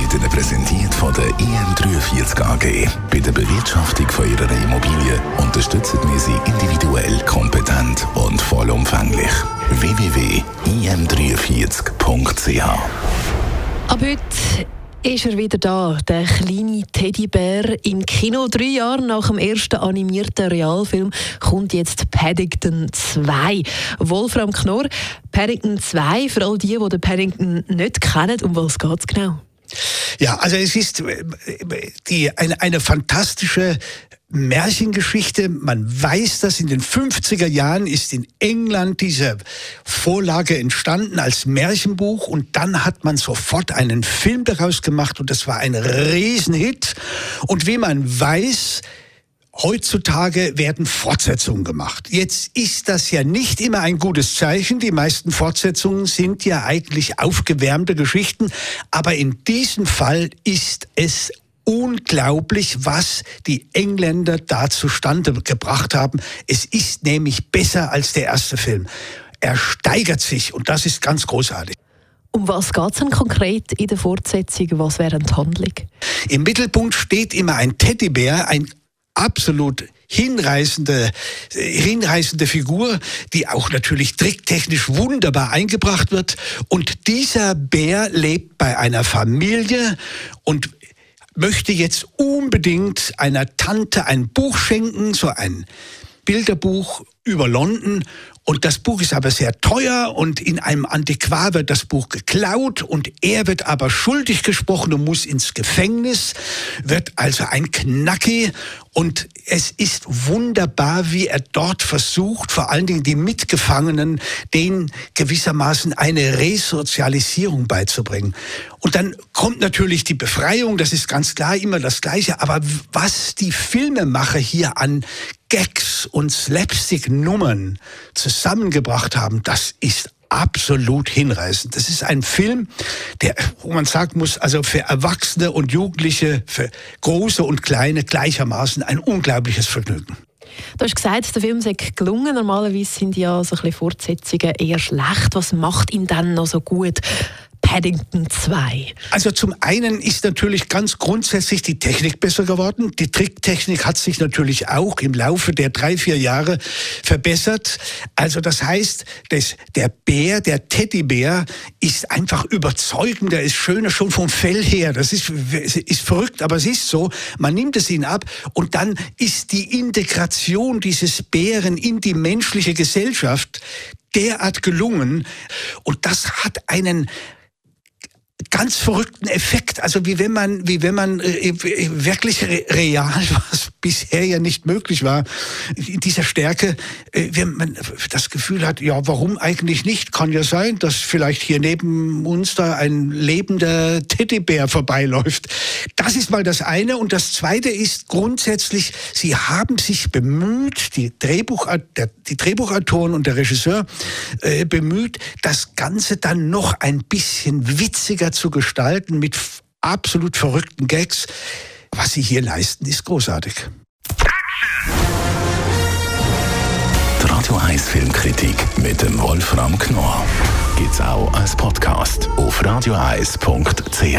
wird Ihnen präsentiert von der IM43 AG. Bei der Bewirtschaftung von Ihrer Immobilie unterstützen wir Sie individuell, kompetent und vollumfänglich. www.im43.ch Ab heute ist er wieder da, der kleine Teddybär im Kino. Drei Jahre nach dem ersten animierten Realfilm kommt jetzt Paddington 2. Wolfram Knorr, Paddington 2, für all die, die den Paddington nicht kennen, um was geht es genau? Ja, also es ist äh, die, eine, eine fantastische Märchengeschichte. Man weiß dass In den 50er Jahren ist in England diese Vorlage entstanden als Märchenbuch und dann hat man sofort einen Film daraus gemacht und das war ein Riesenhit. Und wie man weiß, Heutzutage werden Fortsetzungen gemacht. Jetzt ist das ja nicht immer ein gutes Zeichen. Die meisten Fortsetzungen sind ja eigentlich aufgewärmte Geschichten. Aber in diesem Fall ist es unglaublich, was die Engländer da zustande gebracht haben. Es ist nämlich besser als der erste Film. Er steigert sich und das ist ganz großartig. Um was geht es denn konkret in der Fortsetzung? Was wäre die Handlung? Im Mittelpunkt steht immer ein Teddybär, ein absolut hinreißende, hinreißende Figur, die auch natürlich tricktechnisch wunderbar eingebracht wird. Und dieser Bär lebt bei einer Familie und möchte jetzt unbedingt einer Tante ein Buch schenken, so ein Bilderbuch über London. Und das Buch ist aber sehr teuer und in einem Antiquar wird das Buch geklaut und er wird aber schuldig gesprochen und muss ins Gefängnis, wird also ein Knacki und es ist wunderbar, wie er dort versucht, vor allen Dingen die Mitgefangenen, denen gewissermaßen eine Resozialisierung beizubringen. Und dann kommt natürlich die Befreiung, das ist ganz klar immer das Gleiche. Aber was die Filmemacher hier an Gags und Slapstick-Nummern zusammengebracht haben, das ist absolut hinreißend. Das ist ein Film, der, wo man sagen muss, also für Erwachsene und Jugendliche, für Große und Kleine gleichermaßen ein unglaubliches Vergnügen. Du hast gesagt, der Film sei gelungen. Normalerweise sind ja so ein bisschen Fortsetzungen eher schlecht. Was macht ihn dann noch so gut? Paddington 2? Also zum einen ist natürlich ganz grundsätzlich die Technik besser geworden. Die Tricktechnik hat sich natürlich auch im Laufe der drei, vier Jahre verbessert. Also das heißt, dass der Bär, der Teddybär, ist einfach überzeugender, ist schöner schon vom Fell her. Das ist, ist verrückt, aber es ist so. Man nimmt es ihn ab und dann ist die Integration dieses Bären in die menschliche Gesellschaft derart gelungen. Und das hat einen ganz verrückten Effekt. Also wie wenn man, wie wenn man äh, wirklich real, was bisher ja nicht möglich war, in dieser Stärke, äh, wenn man das Gefühl hat, ja, warum eigentlich nicht? Kann ja sein, dass vielleicht hier neben uns da ein lebender Teddybär vorbeiläuft. Das ist mal das eine. Und das zweite ist grundsätzlich, sie haben sich bemüht, die, Drehbuch, der, die Drehbuchautoren und der Regisseur äh, bemüht, das Ganze dann noch ein bisschen witziger zu gestalten mit absolut verrückten Gags. Was sie hier leisten, ist großartig. Die Radio 1 Filmkritik mit dem Wolfram Knorr gibt's auch als Podcast auf radioeis.ch.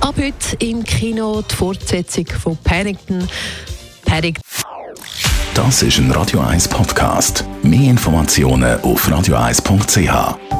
Ab heute im Kino die Fortsetzung von Paddington. Paddington. Das ist ein Radio 1 Podcast. Mehr Informationen auf radioeis.ch.